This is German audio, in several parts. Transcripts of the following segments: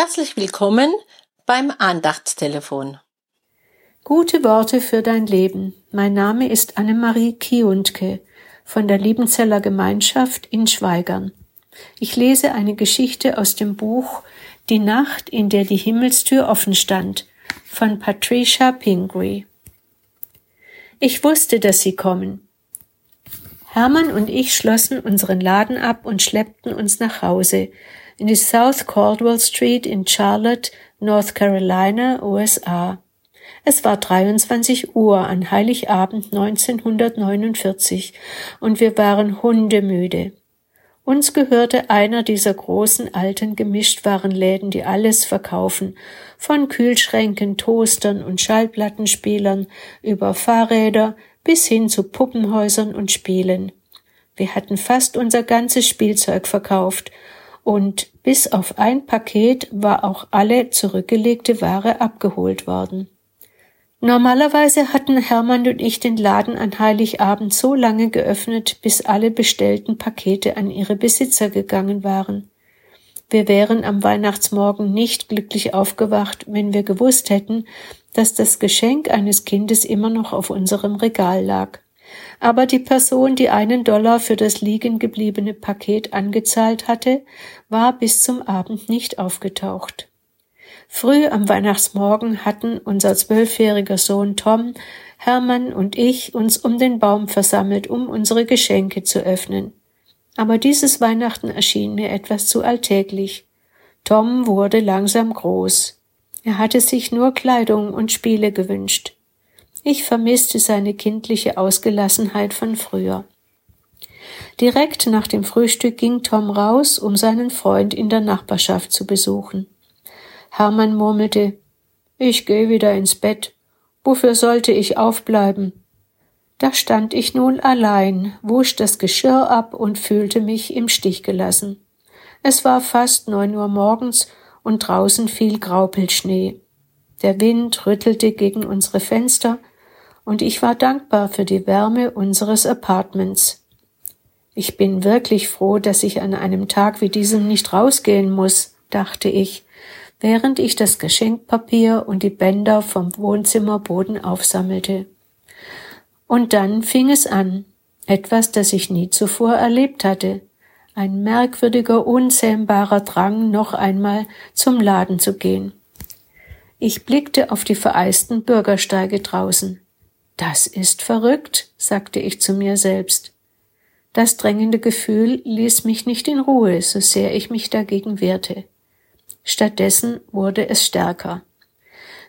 Herzlich willkommen beim Andachtstelefon. Gute Worte für dein Leben. Mein Name ist Annemarie Kiuntke von der Liebenzeller Gemeinschaft in Schweigern. Ich lese eine Geschichte aus dem Buch Die Nacht, in der die Himmelstür offen stand von Patricia Pingree. Ich wusste, dass sie kommen. Hermann und ich schlossen unseren Laden ab und schleppten uns nach Hause, in die South Caldwell Street in Charlotte, North Carolina, USA. Es war 23 Uhr an Heiligabend 1949 und wir waren hundemüde. Uns gehörte einer dieser großen alten Gemischtwarenläden, die alles verkaufen, von Kühlschränken, Toastern und Schallplattenspielern über Fahrräder bis hin zu Puppenhäusern und Spielen. Wir hatten fast unser ganzes Spielzeug verkauft und bis auf ein Paket war auch alle zurückgelegte Ware abgeholt worden. Normalerweise hatten Hermann und ich den Laden an Heiligabend so lange geöffnet, bis alle bestellten Pakete an ihre Besitzer gegangen waren. Wir wären am Weihnachtsmorgen nicht glücklich aufgewacht, wenn wir gewusst hätten, dass das Geschenk eines Kindes immer noch auf unserem Regal lag aber die Person, die einen Dollar für das liegen gebliebene Paket angezahlt hatte, war bis zum Abend nicht aufgetaucht. Früh am Weihnachtsmorgen hatten unser zwölfjähriger Sohn Tom, Hermann und ich uns um den Baum versammelt, um unsere Geschenke zu öffnen. Aber dieses Weihnachten erschien mir etwas zu alltäglich. Tom wurde langsam groß. Er hatte sich nur Kleidung und Spiele gewünscht. Ich vermisste seine kindliche Ausgelassenheit von früher. Direkt nach dem Frühstück ging Tom raus, um seinen Freund in der Nachbarschaft zu besuchen. Hermann murmelte Ich gehe wieder ins Bett. Wofür sollte ich aufbleiben? Da stand ich nun allein, wusch das Geschirr ab und fühlte mich im Stich gelassen. Es war fast neun Uhr morgens und draußen fiel Graupelschnee. Der Wind rüttelte gegen unsere Fenster und ich war dankbar für die Wärme unseres Apartments. Ich bin wirklich froh, dass ich an einem Tag wie diesem nicht rausgehen muss, dachte ich, während ich das Geschenkpapier und die Bänder vom Wohnzimmerboden aufsammelte. Und dann fing es an, etwas, das ich nie zuvor erlebt hatte, ein merkwürdiger, unzähmbarer Drang, noch einmal zum Laden zu gehen. Ich blickte auf die vereisten Bürgersteige draußen. Das ist verrückt, sagte ich zu mir selbst. Das drängende Gefühl ließ mich nicht in Ruhe, so sehr ich mich dagegen wehrte. Stattdessen wurde es stärker.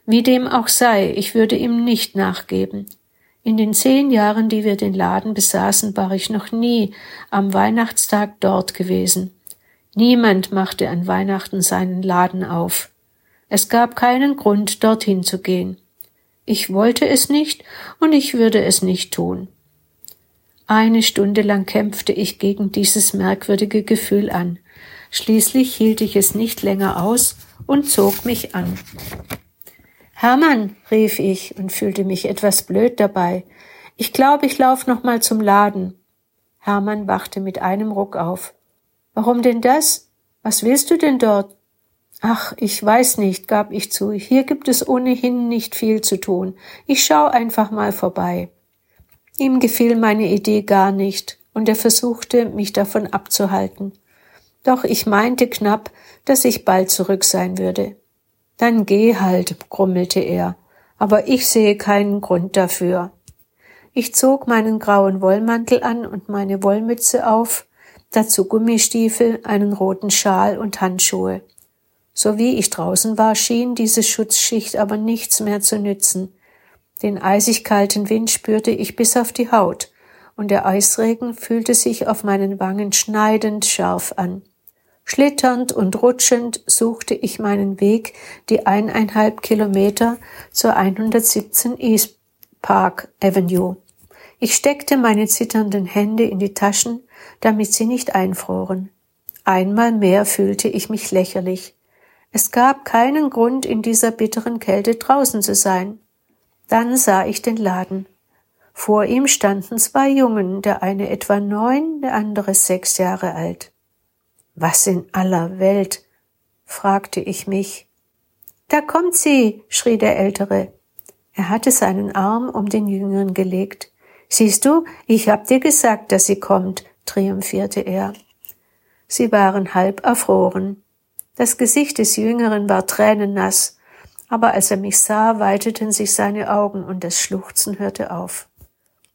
Wie dem auch sei, ich würde ihm nicht nachgeben. In den zehn Jahren, die wir den Laden besaßen, war ich noch nie am Weihnachtstag dort gewesen. Niemand machte an Weihnachten seinen Laden auf. Es gab keinen Grund, dorthin zu gehen. Ich wollte es nicht und ich würde es nicht tun. Eine Stunde lang kämpfte ich gegen dieses merkwürdige Gefühl an. Schließlich hielt ich es nicht länger aus und zog mich an. Hermann, rief ich und fühlte mich etwas blöd dabei. Ich glaube, ich lauf noch mal zum Laden. Hermann wachte mit einem Ruck auf. Warum denn das? Was willst du denn dort? Ach, ich weiß nicht, gab ich zu. Hier gibt es ohnehin nicht viel zu tun. Ich schau einfach mal vorbei. Ihm gefiel meine Idee gar nicht, und er versuchte, mich davon abzuhalten. Doch ich meinte knapp, dass ich bald zurück sein würde. Dann geh halt, grummelte er, aber ich sehe keinen Grund dafür. Ich zog meinen grauen Wollmantel an und meine Wollmütze auf, dazu Gummistiefel, einen roten Schal und Handschuhe. So wie ich draußen war, schien diese Schutzschicht aber nichts mehr zu nützen. Den eisig kalten Wind spürte ich bis auf die Haut, und der Eisregen fühlte sich auf meinen Wangen schneidend scharf an. Schlitternd und rutschend suchte ich meinen Weg die eineinhalb Kilometer zur 117 East Park Avenue. Ich steckte meine zitternden Hände in die Taschen, damit sie nicht einfroren. Einmal mehr fühlte ich mich lächerlich. Es gab keinen Grund, in dieser bitteren Kälte draußen zu sein. Dann sah ich den Laden. Vor ihm standen zwei Jungen, der eine etwa neun, der andere sechs Jahre alt. Was in aller Welt? fragte ich mich. Da kommt sie, schrie der Ältere. Er hatte seinen Arm um den Jüngeren gelegt. Siehst du, ich hab dir gesagt, dass sie kommt, triumphierte er. Sie waren halb erfroren. Das Gesicht des Jüngeren war tränennass, aber als er mich sah, weiteten sich seine Augen und das Schluchzen hörte auf.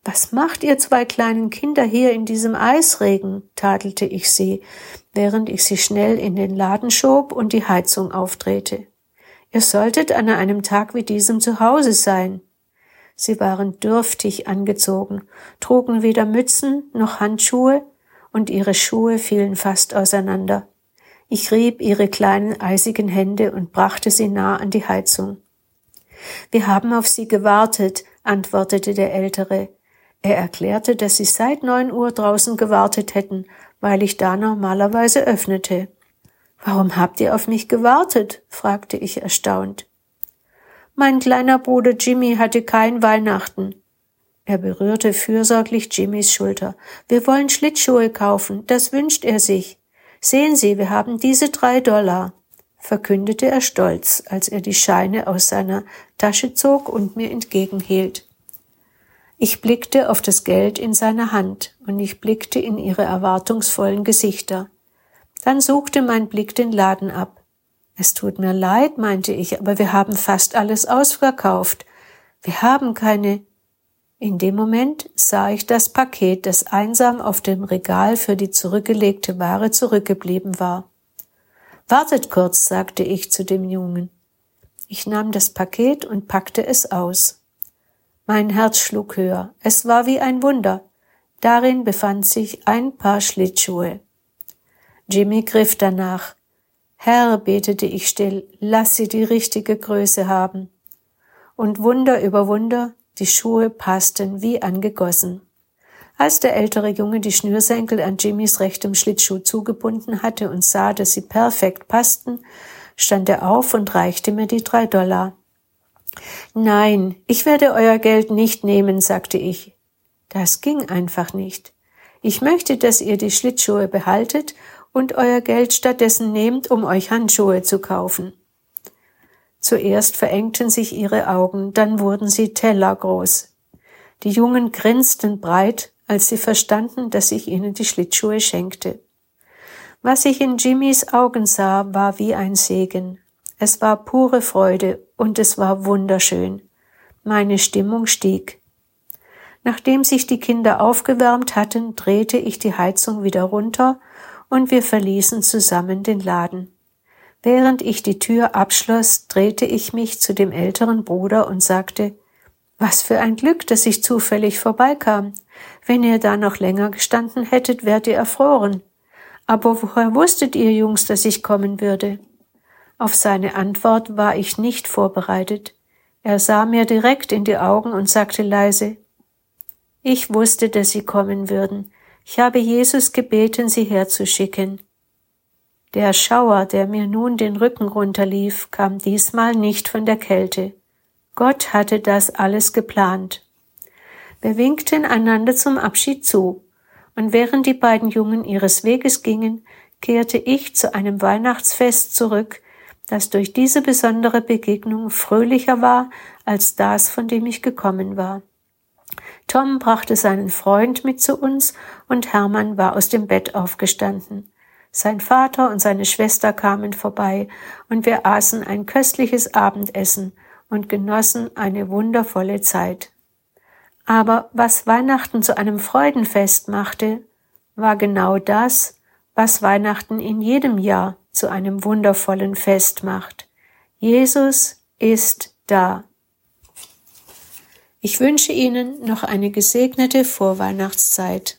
Was macht ihr zwei kleinen Kinder hier in diesem Eisregen? tadelte ich sie, während ich sie schnell in den Laden schob und die Heizung aufdrehte. Ihr solltet an einem Tag wie diesem zu Hause sein. Sie waren dürftig angezogen, trugen weder Mützen noch Handschuhe, und ihre Schuhe fielen fast auseinander. Ich rieb ihre kleinen eisigen Hände und brachte sie nah an die Heizung. Wir haben auf Sie gewartet, antwortete der Ältere. Er erklärte, dass sie seit neun Uhr draußen gewartet hätten, weil ich da normalerweise öffnete. Warum habt ihr auf mich gewartet? fragte ich erstaunt. Mein kleiner Bruder Jimmy hatte kein Weihnachten. Er berührte fürsorglich Jimmys Schulter. Wir wollen Schlittschuhe kaufen, das wünscht er sich. Sehen Sie, wir haben diese drei Dollar, verkündete er stolz, als er die Scheine aus seiner Tasche zog und mir entgegenhielt. Ich blickte auf das Geld in seiner Hand und ich blickte in ihre erwartungsvollen Gesichter. Dann suchte mein Blick den Laden ab. Es tut mir leid, meinte ich, aber wir haben fast alles ausverkauft. Wir haben keine. In dem Moment sah ich das Paket, das einsam auf dem Regal für die zurückgelegte Ware zurückgeblieben war. Wartet kurz, sagte ich zu dem Jungen. Ich nahm das Paket und packte es aus. Mein Herz schlug höher. Es war wie ein Wunder. Darin befand sich ein Paar Schlittschuhe. Jimmy griff danach. Herr, betete ich still, lass sie die richtige Größe haben. Und Wunder über Wunder, die Schuhe passten wie angegossen. Als der ältere Junge die Schnürsenkel an Jimmys rechtem Schlittschuh zugebunden hatte und sah, dass sie perfekt passten, stand er auf und reichte mir die drei Dollar. Nein, ich werde euer Geld nicht nehmen, sagte ich. Das ging einfach nicht. Ich möchte, dass ihr die Schlittschuhe behaltet und euer Geld stattdessen nehmt, um euch Handschuhe zu kaufen. Zuerst verengten sich ihre Augen, dann wurden sie tellergroß. Die Jungen grinsten breit, als sie verstanden, dass ich ihnen die Schlittschuhe schenkte. Was ich in Jimmys Augen sah, war wie ein Segen. Es war pure Freude und es war wunderschön. Meine Stimmung stieg. Nachdem sich die Kinder aufgewärmt hatten, drehte ich die Heizung wieder runter und wir verließen zusammen den Laden. Während ich die Tür abschloss, drehte ich mich zu dem älteren Bruder und sagte, was für ein Glück, dass ich zufällig vorbeikam. Wenn ihr da noch länger gestanden hättet, wärt ihr erfroren. Aber woher wusstet ihr, Jungs, dass ich kommen würde? Auf seine Antwort war ich nicht vorbereitet. Er sah mir direkt in die Augen und sagte leise, ich wusste, dass Sie kommen würden. Ich habe Jesus gebeten, sie herzuschicken. Der Schauer, der mir nun den Rücken runterlief, kam diesmal nicht von der Kälte. Gott hatte das alles geplant. Wir winkten einander zum Abschied zu, und während die beiden Jungen ihres Weges gingen, kehrte ich zu einem Weihnachtsfest zurück, das durch diese besondere Begegnung fröhlicher war als das, von dem ich gekommen war. Tom brachte seinen Freund mit zu uns und Hermann war aus dem Bett aufgestanden. Sein Vater und seine Schwester kamen vorbei und wir aßen ein köstliches Abendessen und genossen eine wundervolle Zeit. Aber was Weihnachten zu einem Freudenfest machte, war genau das, was Weihnachten in jedem Jahr zu einem wundervollen Fest macht. Jesus ist da. Ich wünsche Ihnen noch eine gesegnete Vorweihnachtszeit.